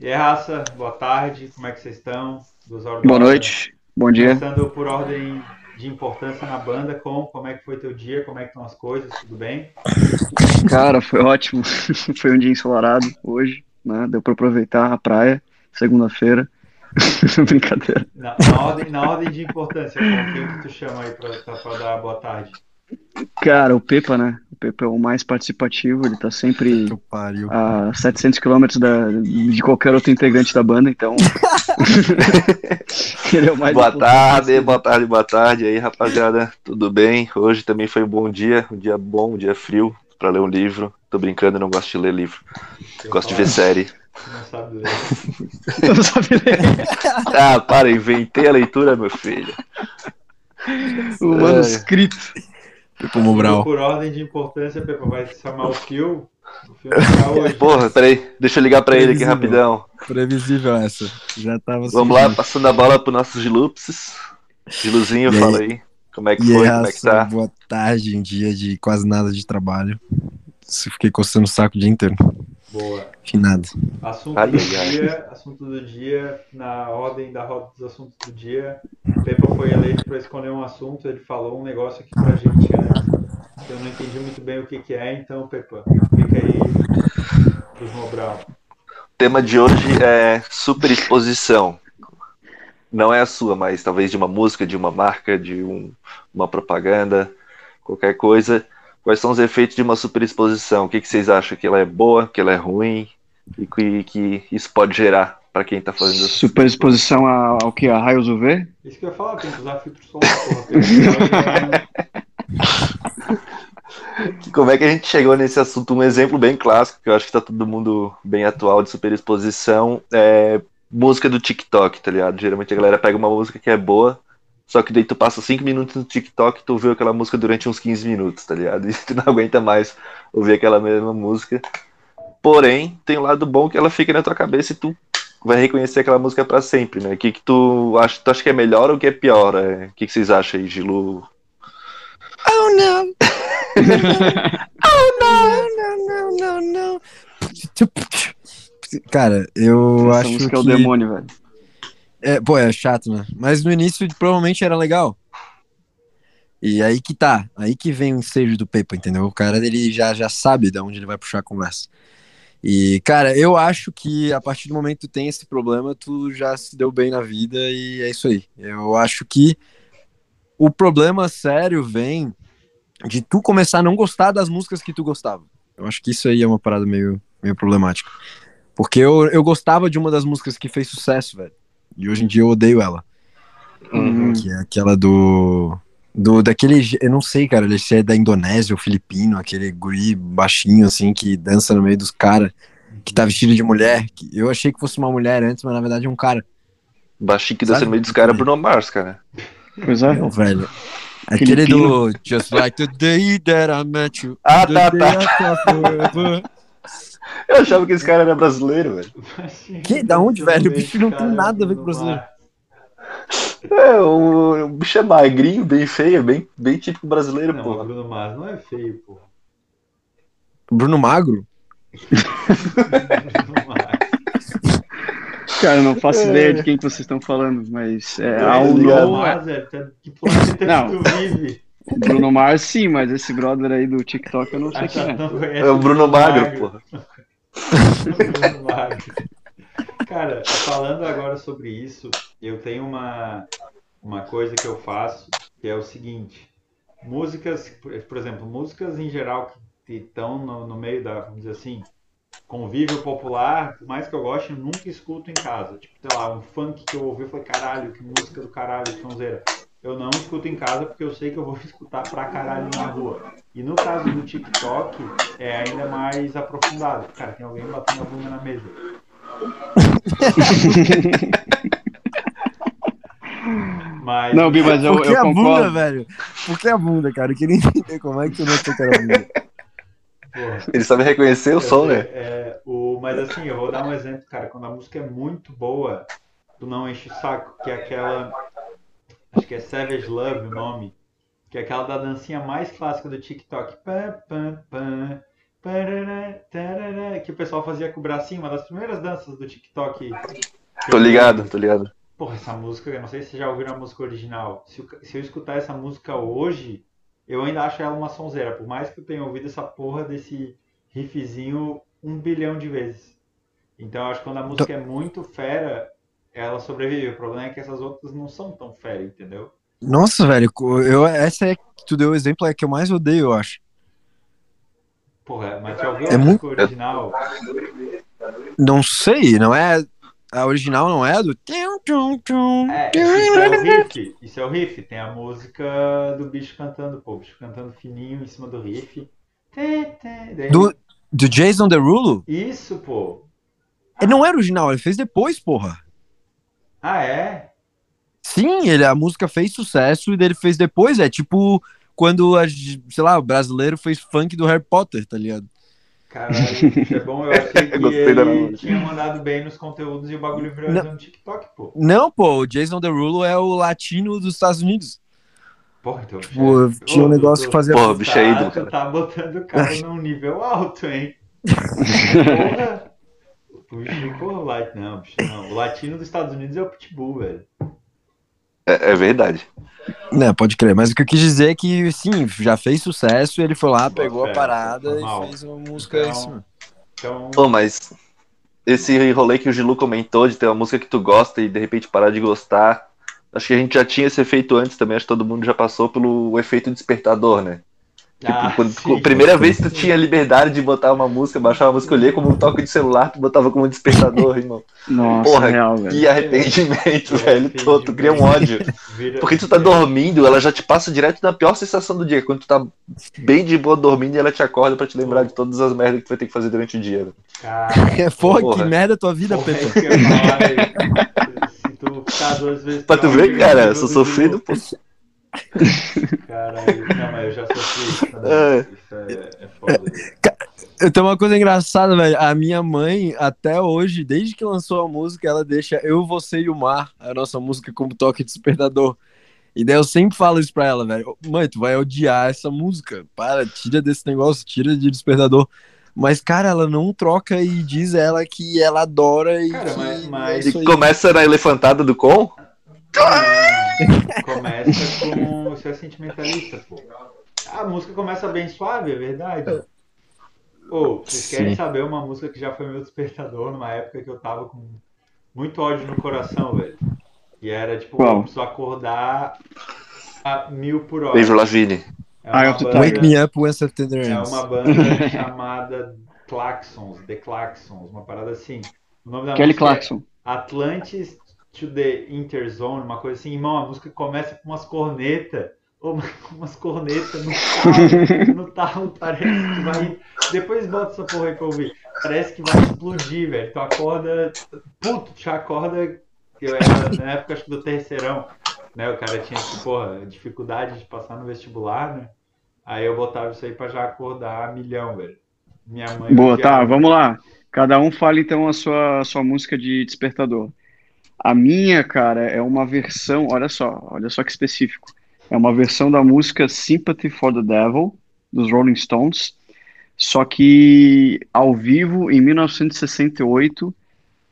E aí, raça, boa tarde, como é que vocês estão? boa noite, bom dia. Começando por ordem de importância na banda, com como é que foi teu dia, como é que estão as coisas, tudo bem? Cara, foi ótimo. foi um dia ensolarado hoje, né? Deu para aproveitar a praia, segunda-feira. Brincadeira. Na, na, ordem, na ordem de importância, com quem que tu chama aí para dar boa tarde? Cara, o Pepa, né? É o mais participativo, ele tá sempre a 700 quilômetros de qualquer outro integrante da banda, então. ele é o mais boa tarde, boa tarde, boa tarde aí, rapaziada. Tudo bem? Hoje também foi um bom dia, um dia bom, um dia frio para ler um livro. Tô brincando, não gosto de ler livro. Eu gosto de ver série. Não sabe ler. não sabe ler. ah, para, inventei a leitura, meu filho. O manuscrito. Pepa Mobral. Por ordem de importância, Pepa, vai chamar o Phil. O Phil tá hoje. Porra, peraí, deixa eu ligar pra ele aqui rapidão. Previsível essa. Já tava Vamos lá, passando a bola pro nossos Gilupses. Giluzinho, fala aí. Como é que e foi? Como é que tá? Boa tarde, um dia de quase nada de trabalho. Fiquei coçando o saco o dia inteiro. Boa. Finado. Assunto ai, do ai, dia, ai. assunto do dia, na ordem da roda dos assuntos do dia. O Pepa foi eleito para escolher um assunto, ele falou um negócio aqui pra gente antes. Eu não entendi muito bem o que, que é, então, Pepa, fica aí dos Mobral. O tema de hoje é superexposição. Não é a sua, mas talvez de uma música, de uma marca, de um, uma propaganda, qualquer coisa quais são os efeitos de uma superexposição? O que, que vocês acham? Que ela é boa, que ela é ruim e que, que isso pode gerar para quem está fazendo Superexposição ao que? A raios UV? Isso que eu ia falar, tem que usar filtro solar. Como é que a gente chegou nesse assunto? Um exemplo bem clássico, que eu acho que está todo mundo bem atual de superexposição, é música do TikTok, tá ligado? Geralmente a galera pega uma música que é boa, só que daí tu passa 5 minutos no TikTok e tu ouviu aquela música durante uns 15 minutos, tá ligado? E tu não aguenta mais ouvir aquela mesma música. Porém, tem um lado bom que ela fica na tua cabeça e tu vai reconhecer aquela música para sempre, né? O que, que tu acha? Tu acha que é melhor ou que é pior? É... O que, que vocês acham aí, Gilu? Oh não! oh não, não, não, não, não. Cara, eu Essa acho música que... é o demônio, velho. É, pô, é chato, né? Mas no início provavelmente era legal. E aí que tá, aí que vem o ensejo do Pepa, entendeu? O cara ele já, já sabe de onde ele vai puxar a conversa. E, cara, eu acho que a partir do momento que tu tem esse problema, tu já se deu bem na vida e é isso aí. Eu acho que o problema sério vem de tu começar a não gostar das músicas que tu gostava. Eu acho que isso aí é uma parada meio, meio problemática. Porque eu, eu gostava de uma das músicas que fez sucesso, velho. E hoje em dia eu odeio ela. Uhum. Que é aquela do. Do, daquele. Eu não sei, cara, ele é da Indonésia ou filipino, aquele guri baixinho, assim, que dança no meio dos caras, que tá vestido de mulher. Que eu achei que fosse uma mulher antes, mas na verdade é um cara. Baixinho que dança no meio dos caras, Bruno Mars, cara. Pois é. Não, velho. Aquele do Just Like the Day That I Met You. Ah, tá, tá. Eu achava que esse cara era brasileiro, velho. Que? Da onde, velho? O bicho não tem nada a ver com brasileiro. É, o, o bicho é magrinho, bem feio, bem, bem típico brasileiro, não, pô. Bruno Mars não é feio, pô. Bruno Magro? Cara, eu não faço é. ideia de quem que vocês estão falando, mas é, é ao Bruno Mars, é, que planeta não. que tu vive? O Bruno Mars sim, mas esse brother aí do TikTok eu não sei quem é. É o Bruno Magro, porra. Cara, falando agora sobre isso, eu tenho uma, uma coisa que eu faço que é o seguinte: músicas, por exemplo, músicas em geral que estão no, no meio da, vamos dizer assim, convívio popular, por mais que eu goste, eu nunca escuto em casa. Tipo, sei lá, um funk que eu ouvi, falei, caralho, que música do caralho, que sonzeira eu não escuto em casa porque eu sei que eu vou escutar pra caralho na rua. E no caso do TikTok, é ainda mais aprofundado. Cara, tem alguém batendo a bunda na mesa. mas... Não, Bi, mas eu, Por que eu a concordo. bunda, velho? Por que a bunda, cara? Eu queria entender como é que tu não sei era a bunda. Porra. Ele sabe reconhecer o som, né? É, o, mas assim, eu vou dar um exemplo, cara. Quando a música é muito boa, tu não enche o saco, que é aquela Acho que é Savage Love o nome. Que é aquela da dancinha mais clássica do TikTok. Pã, pã, pã, Que o pessoal fazia com o bracinho, uma das primeiras danças do TikTok. Tô ligado, tô ligado. Porra, essa música, eu não sei se vocês já ouviram a música original. Se eu, se eu escutar essa música hoje, eu ainda acho ela uma sonzeira. Por mais que eu tenha ouvido essa porra desse riffzinho um bilhão de vezes. Então eu acho que quando a música é muito fera, ela sobrevive. O problema é que essas outras não são tão fera, entendeu? Nossa, velho, eu, essa é que tu deu o exemplo, é que eu mais odeio, eu acho. Porra, mas já ouviu é muito... original? Não sei, não é. A original não é do. É, isso é o riff. Isso é o riff. Tem a música do bicho cantando, pô. O bicho cantando fininho em cima do riff. Do, do Jason Derulo? Isso, pô. Ele não é original, ele fez depois, porra. Ah, é? Sim, ele, a música fez sucesso e ele fez depois. É tipo quando, a, sei lá, o brasileiro fez funk do Harry Potter, tá ligado? Caralho, isso é bom. Eu achei que ele tinha mandado bem nos conteúdos e o bagulho virou no TikTok, pô. Não, pô, o Jason Derulo é o latino dos Estados Unidos. Porra, então, tipo, tinha um negócio que fazia... Porra, bicho é ídolo, cara. tá botando o cara num nível alto, hein? Porra. O bicho, porra, latino, não, bicho, não. O latino dos Estados Unidos é o Pitbull, velho. É, é, verdade. Não, pode crer. Mas o que eu quis dizer é que, sim, já fez sucesso, ele foi lá, Boa pegou fé, a parada e fez uma música então, assim. Então... Pô, mas esse rolê que o Gilu comentou de ter uma música que tu gosta e de repente parar de gostar, acho que a gente já tinha esse efeito antes também, acho que todo mundo já passou pelo efeito despertador, né? Tipo, ah, quando, sim, primeira vez que tu tinha liberdade de botar uma música, baixar uma música, escolher como um toque de celular, tu botava como um despertador, irmão. Nossa, Porra, real, que velho. arrependimento, velho. Tu, tu cria um ódio. Porque tu tá dormindo, ela já te passa direto na pior sensação do dia. Quando tu tá bem de boa dormindo, ela te acorda pra te lembrar de todas as merdas que tu vai ter que fazer durante o dia. É, porra, porra, que merda a tua vida, Pedro. Se tu ficar duas vezes. Pra tu ver, cara, eu sou sofrido, pô. Caralho, não, mas eu já sofri isso. É. Isso é, é foda. Tem uma coisa engraçada, velho. A minha mãe, até hoje, desde que lançou a música, ela deixa Eu, Você e o Mar, a nossa música, como toque de despertador. E daí eu sempre falo isso pra ela, velho. Mãe, tu vai odiar essa música. Para, tira desse negócio, tira de despertador. Mas, cara, ela não troca e diz ela que ela adora e. Cara, que mas, mas... E começa na elefantada do com? Começa com você é sentimentalista, pô. A música começa bem suave, é verdade. Ô, vocês Sim. querem saber uma música que já foi meu despertador numa época que eu tava com muito ódio no coração, velho? E era tipo, Qual? eu preciso acordar a mil por hora. Livro Lavigne. É ah, banda, Wake Me Up When September É uma banda chamada Claxons, The Claxons, uma parada assim. O nome da Kelly música Clarkson. É Atlantis to the Interzone, uma coisa assim, irmão, a música começa com umas cornetas, ou umas cornetas no talo, no talo parece que vai. Depois bota essa porra aí pra ouvir. Parece que vai explodir, velho. Tu acorda. Puto, tu acorda. Eu era na época acho que do terceirão, né? O cara tinha, porra, dificuldade de passar no vestibular, né? Aí eu botava isso aí pra já acordar milhão, velho. Minha mãe. Boa, tá, vamos lá. Cada um fala então a sua, a sua música de despertador. A minha, cara, é uma versão, olha só, olha só que específico. É uma versão da música Sympathy for the Devil, dos Rolling Stones, só que ao vivo em 1968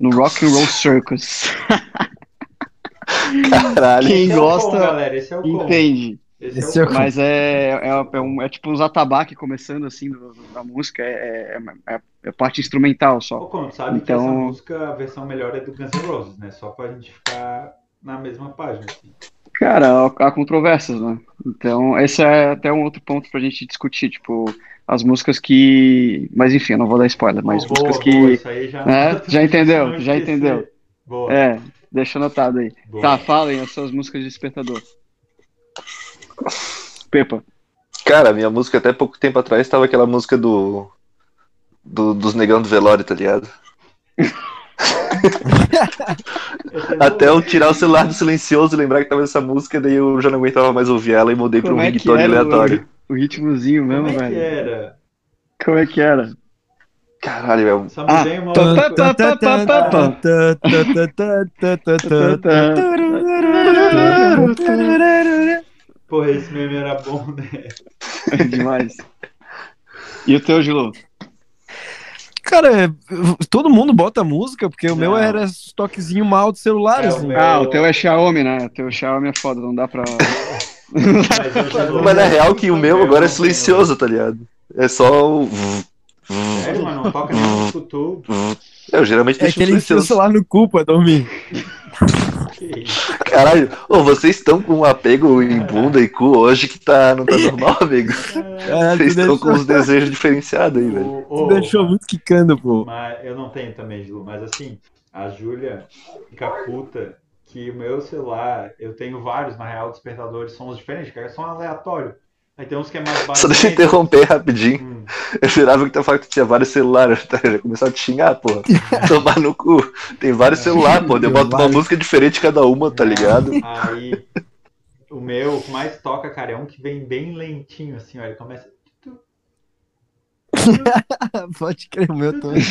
no Rock and Roll Circus. Caralho. Quem gosta, é o entende. Esse é o Mas é, é, é, um, é tipo uns atabaque começando assim do, da música, é, é, é, parte instrumental só. Pô, sabe então... que essa música, a versão melhor é do Guns N' Roses, né? Só pra gente ficar na mesma página. Assim. Cara, há controvérsias, né? Então, esse é até um outro ponto pra gente discutir, tipo, as músicas que. Mas enfim, eu não vou dar spoiler, mas oh, músicas boa, que. Boa, já... Né? já entendeu, já entendeu. Boa. É, deixa anotado aí. Boa. Tá, falem as suas músicas de despertador. Pepa. Cara, minha música até pouco tempo atrás estava aquela música do, do dos negão do velório, tá ligado? Até eu tirar o celular do silencioso e lembrar que tava essa música, daí eu já não aguentava mais ouvir ela e mudei para um é ringtone aleatório. O, o ritmozinho mesmo, Como é velho. Que era? Como é que era? Caralho, velho. Só ah. uma Porra, esse meme era bom, né? É demais. E o teu, Gilo? Cara, é, todo mundo bota música, porque o meu Não. era toquezinho mal de celular, É, assim. Ah, o teu é Xiaomi, né? O teu Xiaomi é foda, não dá pra. Mas, na real que o meu Eu agora é silencioso, tá ligado? É só o. Sério, mano, não toca nem no. Eu geralmente É deixo que ele silencioso. celular no cu pra dormir. Caralho, ô, vocês estão com um apego em bunda e cu hoje que tá, não tá normal, amigo. É, Vocês estão deixou, com os desejos diferenciados aí, velho. Tu deixou muito quicando, pô. Mas eu não tenho também, Ju, mas assim, a Júlia fica puta que o meu celular, eu tenho vários, na real, despertadores, sons diferentes, cara, são aleatório. Aí tem uns que é mais Só deixa eu interromper rapidinho. Hum, Eu jurava que tu falando que tu tinha vários celulares, tá? Eu já começava a te xingar, porra. Tomar no cu. Tem vários celulares, pô. Eu boto uma música diferente cada uma, tá ligado? Aí, o meu, o que mais toca, cara, é um que vem bem lentinho, assim, ó, ele começa... Pode crer, o meu também.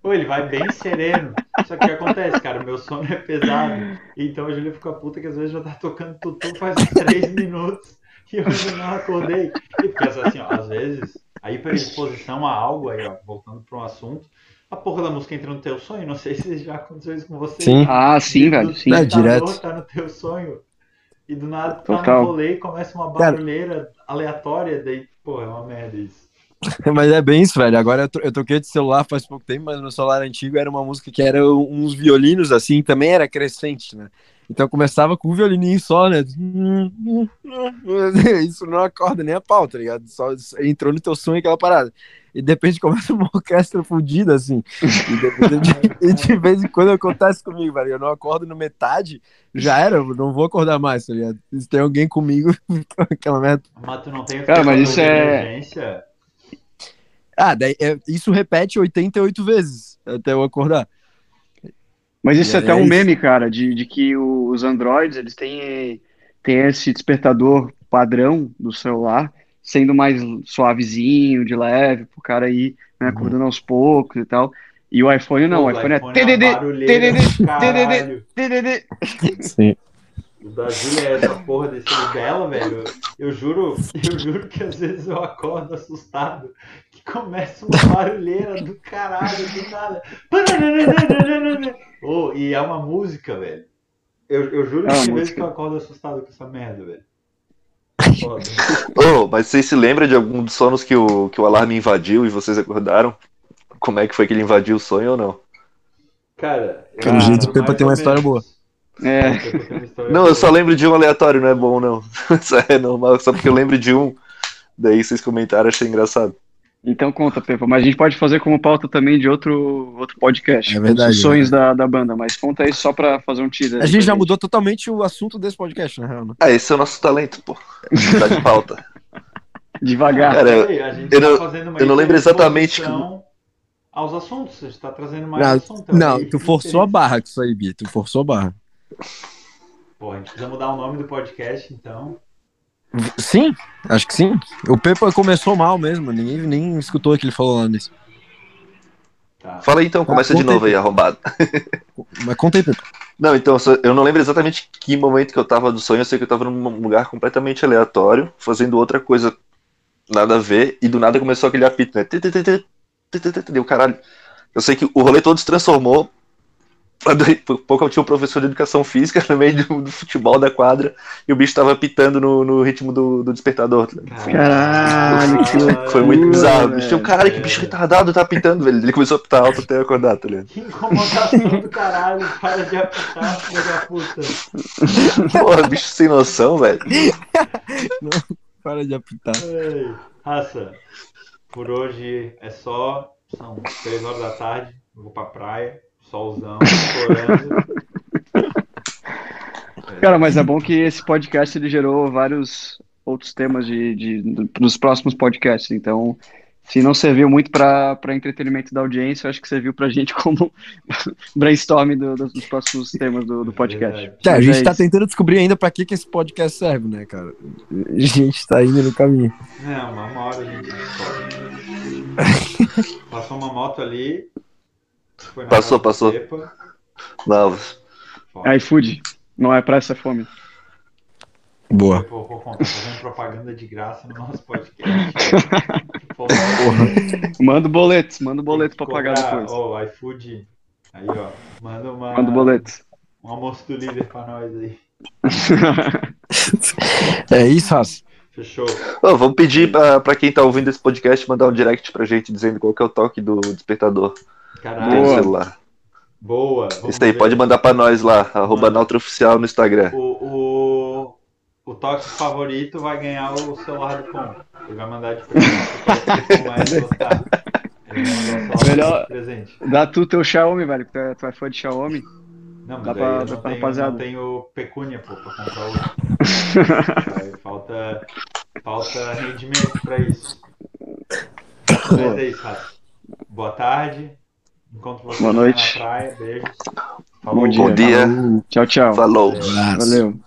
Pô, ele vai bem sereno. Só que o que acontece, cara, o meu sono é pesado. Então a Júlia fica puta que às vezes já tá tocando tutu faz três minutos e eu ainda não acordei. E porque assim, ó, às vezes, a hiperexposição a algo, aí, ó, voltando para um assunto, a porra da música entra no teu sonho. Não sei se já aconteceu isso com você. Sim. Ah, sim, velho. Sim. É, direto. Tá no teu sonho. E do nada tu tá no rolê e começa uma Cara. barulheira aleatória, daí, pô, é uma merda isso. Mas é bem isso, velho. Agora eu, tro- eu troquei de celular faz pouco tempo, mas meu celular antigo era uma música que era uns violinos, assim, também era crescente, né? Então começava com um violininho só, né? Isso não acorda nem a pau, tá ligado? Só entrou no teu sonho aquela parada. E de repente começa uma orquestra fudida, assim. E de, de- de vez em quando acontece comigo, velho. Eu não acordo no metade, já era, eu não vou acordar mais, tá ligado? Se tem alguém comigo, aquela merda. Mas tu não tem o Cara, mas isso é- emergência? Ah, daí, é- isso repete 88 vezes até eu acordar. Mas isso é até é um isso. meme, cara, de, de que os Androids, eles têm, têm esse despertador padrão do celular, sendo mais suavezinho, de leve, pro cara ir né, Uhum. acordando aos poucos e tal. E o iPhone não, Pô, o iPhone é uma TDD, TDD, caralho. TDD. Sim. O da Júlia é essa porra desse dela, velho. Eu juro, eu juro que às vezes eu acordo assustado que começa uma barulheira do caralho, do nada. Oh, e é uma música, velho. Eu, eu juro É que tem vezes que eu acordo assustado com essa merda, velho. Foda. Ô, mas vocês se lembram de algum dos sonos que o, que o alarme invadiu e vocês acordaram? Como é que foi que ele invadiu o sonho ou não? Cara, Pelo jeito, o Pepa tem uma história menos. É, Não, eu só lembro de um aleatório, não é bom não. Isso é normal, só porque eu lembro de um. Daí vocês comentaram, achei engraçado. então conta, Pepa. Mas a gente pode fazer como pauta também de outro, outro podcast. É verdade, Os sonhos da, da banda. Mas conta aí só pra fazer um teaser. A gente já mudou totalmente o assunto desse podcast, na real, né? Ah, esse é o nosso talento, pô. Tá de pauta. Devagar. Cara, eu- Peraí, a gente eu tá não- fazendo uma eu não lembro exatamente exposição aos assuntos. A gente tá trazendo mais Não, assunto. não, tu forçou a barra com isso aí, Bia. Tu forçou a barra. Pô, a gente precisa mudar o nome do podcast, então. Sim, acho que sim. O Pepa começou mal mesmo, ninguém nem escutou o que ele falou lá nisso. Tá. Fala aí então, começa Ah, de novo aí, arrombado. Mas conta aí, Pepa. Não, então, eu não lembro exatamente que momento que eu tava do sonho, eu sei que eu tava num lugar completamente aleatório, fazendo outra coisa nada a ver, e do nada começou aquele apito, né? Deu caralho. Eu sei que o rolê todo se transformou. Por pouco eu tinha um professor de educação física no meio do, do futebol da quadra e o bicho tava apitando no, no ritmo do, do despertador. tá? Caralho, que loucura. Foi muito Ui, bizarro. Velho. bicho tinha um caralho, que bicho retardado tá apitando, velho. Ele começou a apitar alto até acordar, tá ligado? Que incomodação do caralho, para de apitar, filha da puta. Porra, bicho sem noção, velho. Para de apitar. Ei, Raça, por hoje é só. São três horas da tarde. Eu vou pra praia, solzão, estourando. Cara, mas é bom que esse podcast ele gerou vários outros temas de, de, do- dos próximos podcasts. Então, se não serviu muito para entretenimento da audiência, eu acho que serviu pra gente como brainstorming do- dos, dos próximos temas do, do podcast. Verdade. Tá, a gente é tá tentando descobrir ainda pra que, que esse podcast serve, né, cara? A gente tá indo no caminho. Não, uma uma hora a gente descobre. Passou uma moto ali. Foi Passou, passou. Não, Foda. iFood, não é pressa, é fome. Boa. Pô, pô, pô, tá fazendo propaganda de graça no nosso podcast. Manda o boleto, manda o boleto pra pagar depois. Ô, iFood. Aí, ó. Manda uma. Manda o boleto. Um almoço do líder pra nós aí. É isso, Raça. Fechou. Ô, vamos pedir pra, pra quem tá ouvindo esse podcast mandar um direct pra gente dizendo qual que é o toque do despertador do Caralho. Boa. celular. Boa. Vamos Isso aí, ver. pode mandar pra nós lá, arroba. Nautraoficial no Instagram. O, o, o toque favorito vai ganhar o celular do Tom. Ele vai mandar de presente. O o mais gostar. Ele vai mandar o celular Melhor- de presente. Dá tu teu Xiaomi, velho, que tu é, tu é fã de Xiaomi. Não, mas Dá pra- eu dá não pra tenho, rapaziada. não tenho pecúnia, pô, pra comprar outro. Aí falta, falta rendimento pra isso. Mas é isso, Rafa. Boa tarde. Encontro Boa amanhã noite. na praia. Beijos. Bom dia. Bom dia, Tchau, tchau. falou. Valeu.